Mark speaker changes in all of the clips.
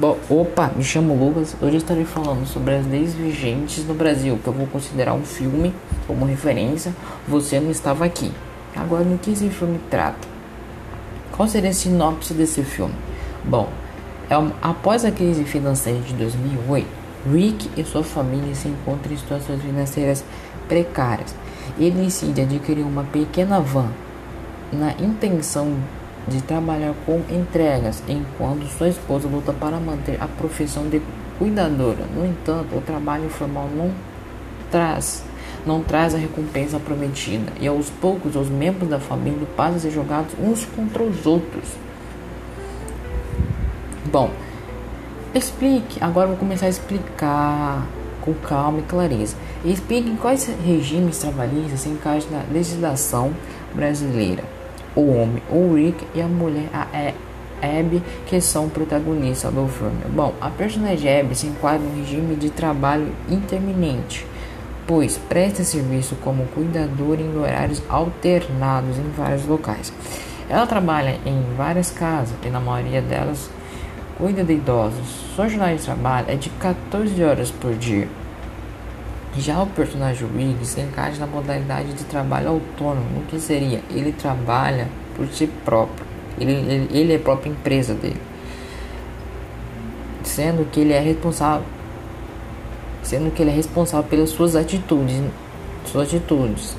Speaker 1: Bom, opa, me chamo Lucas. Hoje estarei falando sobre as leis vigentes no Brasil, que eu vou considerar um filme como referência. Você não estava aqui. Agora, no que esse filme trata? Qual seria a sinopse desse filme? Bom, é um, após a crise financeira de 2008, Rick e sua família se encontram em situações financeiras precárias. Ele decide adquirir uma pequena van na intenção de trabalhar com entregas, enquanto sua esposa luta para manter a profissão de cuidadora. No entanto, o trabalho informal não traz não traz a recompensa prometida, e aos poucos os membros da família passam a ser jogados uns contra os outros. Bom, explique, agora vou começar a explicar com calma e clareza. Explique quais regimes trabalhistas se encaixam na legislação brasileira o homem, o Rick e a mulher, a Abby, que são protagonistas do filme. Bom, a personagem Abby se enquadra no regime de trabalho intermitente, pois presta serviço como cuidadora em horários alternados em vários locais. Ela trabalha em várias casas e na maioria delas cuida de idosos. Sua jornada de trabalho é de 14 horas por dia. Já o personagem Riggs se encaixa na modalidade de trabalho autônomo, o que seria? Ele trabalha por si próprio, ele, ele, ele é a própria empresa dele, sendo que ele é responsável, sendo que ele é responsável pelas suas atitudes, suas atitudes.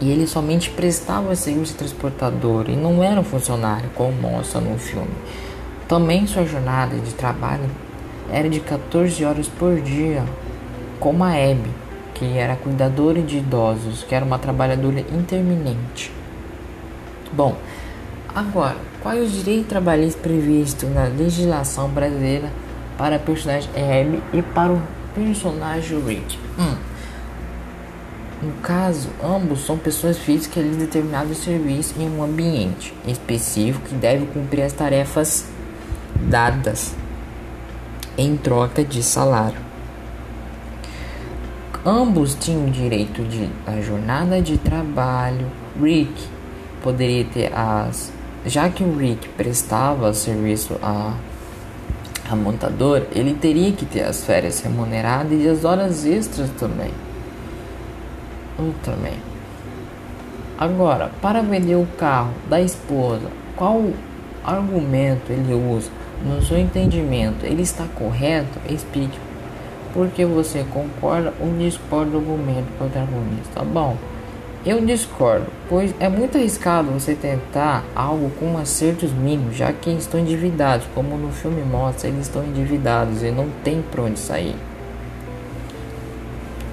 Speaker 1: E ele somente prestava serviço transportador e não era um funcionário, como mostra no filme. Também sua jornada de trabalho era de 14 horas por dia, como a Abby, que era cuidadora de idosos, que era uma trabalhadora interminente. Bom, agora, quais os direitos trabalhistas previstos na legislação brasileira para a personagem Abby e para o personagem Rick? Hum. No caso, ambos são pessoas físicas em determinado serviço em um ambiente específico que deve cumprir as tarefas dadas em troca de salário. Ambos tinham direito de a jornada de trabalho. Rick poderia ter as. Já que o Rick prestava serviço a, a montadora, ele teria que ter as férias remuneradas e as horas extras também. Um também. Agora, para vender o carro da esposa, qual argumento ele usa? No seu entendimento, ele está correto? Explique porque você concorda ou discorda do argumento protagonista. Bom, eu discordo, pois é muito arriscado você tentar algo com acertos mínimos, já que estão endividados, como no filme mostra, eles estão endividados e não tem para onde sair.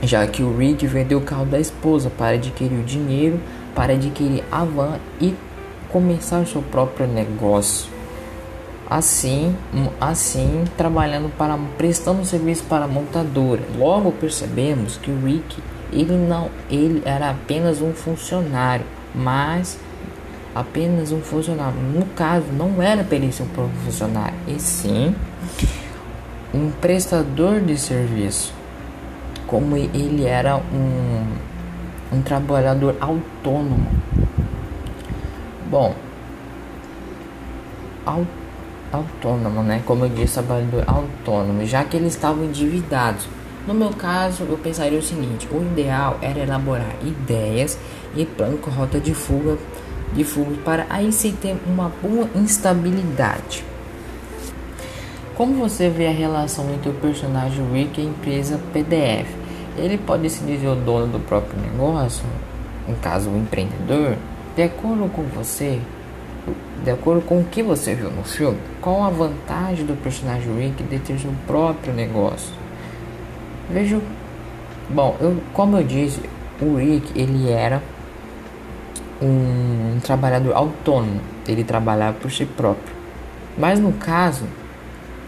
Speaker 1: Já que o Rick vendeu o carro da esposa para adquirir o dinheiro, para adquirir a van e começar o seu próprio negócio assim, assim trabalhando para prestando serviço para a montadora. Logo percebemos que o Rick ele não ele era apenas um funcionário, mas apenas um funcionário. No caso, não era ser um funcionário, e sim um prestador de serviço. Como ele era um, um trabalhador autônomo. Bom, autônomo autônomo, né? Como eu disse, trabalhador autônomo, já que eles estavam endividados. No meu caso, eu pensaria o seguinte: o ideal era elaborar ideias e plano com rota de fuga, de fuga para aí sim ter uma boa instabilidade. Como você vê a relação entre o personagem Rick e a empresa PDF? Ele pode se dizer o dono do próprio negócio, no caso o empreendedor. De acordo com você, de acordo com o que você viu no filme, qual a vantagem do personagem Rick de ter seu próprio negócio? Vejo, bom, eu, como eu disse, o Rick ele era um trabalhador autônomo, ele trabalhava por si próprio. Mas no caso,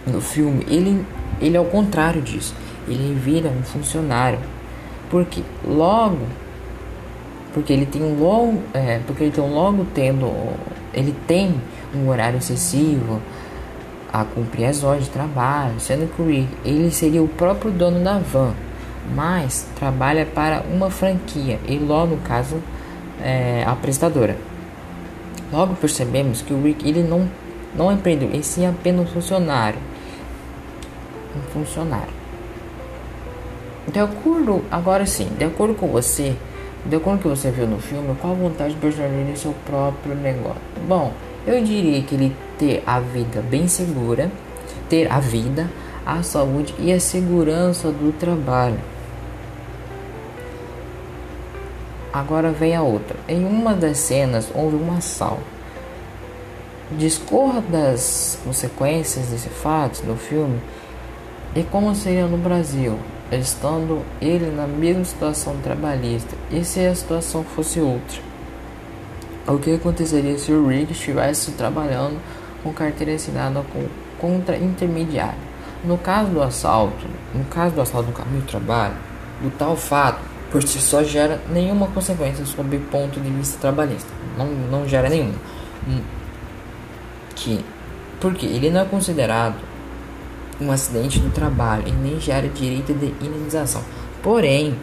Speaker 1: no filme, ele, ele é o contrário disso. Ele vira um funcionário. Porque logo porque ele tem um longo, é, porque ele tem um logo tendo, ele tem um horário excessivo a cumprir as horas de trabalho, sendo que ele seria o próprio dono da van, mas trabalha para uma franquia e logo no caso é, a prestadora. Logo percebemos que o Rick ele não não é empreendedor, e sim apenas um funcionário. Um funcionário. De acordo, agora sim, de acordo com você, de acordo com o que você viu no filme, qual a vontade do personagem de seu próprio negócio? Bom, eu diria que ele ter a vida bem segura, ter a vida, a saúde e a segurança do trabalho. Agora vem a outra. Em uma das cenas houve um assalto. Discorra das consequências desse fato no filme e como seria no Brasil estando ele na mesma situação trabalhista, e se a situação fosse outra? O que aconteceria se o Rick estivesse trabalhando com carteira assinada com contra intermediário? No caso do assalto, no caso do assalto no caminho do trabalho, o tal fato por si só gera nenhuma consequência sob ponto de vista trabalhista. Não, não gera nenhuma. Hum, que, porque ele não é considerado um acidente do trabalho e nem gera direito de indenização. Porém,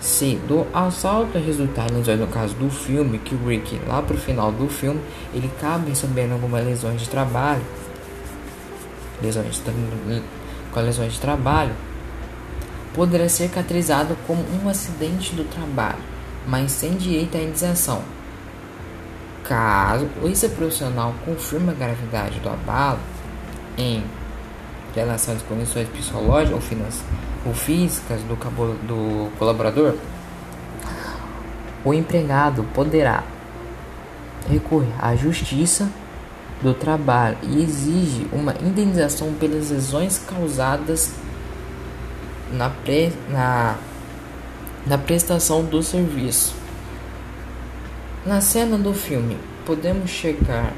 Speaker 1: se do assalto resultar lesões no caso do filme, que o Rick lá pro final do filme, ele acaba recebendo algumas lesões de trabalho, lesões com lesões de trabalho, poderá ser caracterizado como um acidente do trabalho, mas sem direito à indenização. Caso esse profissional confirme a gravidade do abalo em relação às condições psicológicas ou, finance, ou físicas do, do colaborador, o empregado poderá recorrer à justiça do trabalho e exige uma indenização pelas lesões causadas na, pre, na, na prestação do serviço. Na cena do filme, podemos chegar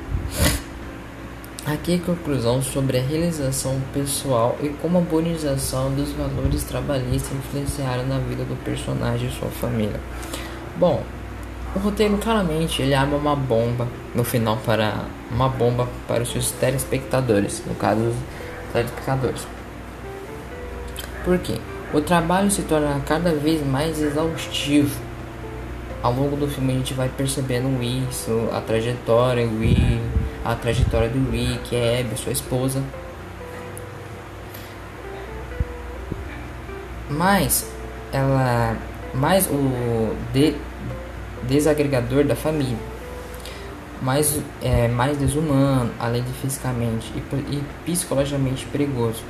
Speaker 1: Aqui a conclusão sobre a realização pessoal e como a bonização dos valores trabalhistas influenciaram na vida do personagem e sua família. Bom, o roteiro claramente ele abre uma bomba no final para uma bomba para os seus telespectadores, no caso os telespectadores. Por quê? O trabalho se torna cada vez mais exaustivo. Ao longo do filme a gente vai percebendo isso, a trajetória, o a trajetória do Rick, é Abby, sua esposa. Mas ela mais o de, desagregador da família, mais é mais desumano, além de fisicamente e, e psicologicamente perigoso.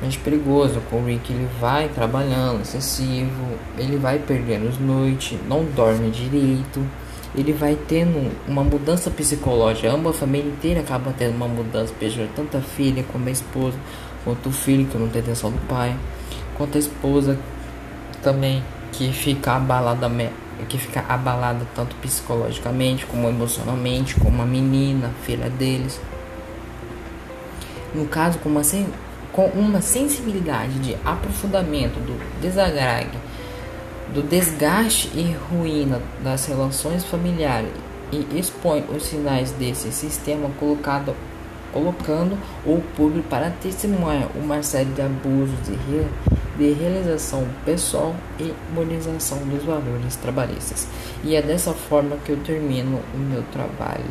Speaker 1: Mente perigoso, com o Rick ele vai trabalhando excessivo, ele vai perdendo as noites, não dorme direito ele vai tendo uma mudança psicológica. Amba a família inteira acaba tendo uma mudança, seja tanto a filha como a esposa, quanto o filho que não tem atenção do pai, quanto a esposa também que fica abalada que fica abalada tanto psicologicamente como emocionalmente, como a menina, filha deles. No caso, com uma, com uma sensibilidade de aprofundamento do desagrade do desgaste e ruína das relações familiares e expõe os sinais desse sistema colocado, colocando o público para testemunhar uma série de abusos de, re, de realização pessoal e monização dos valores trabalhistas. E é dessa forma que eu termino o meu trabalho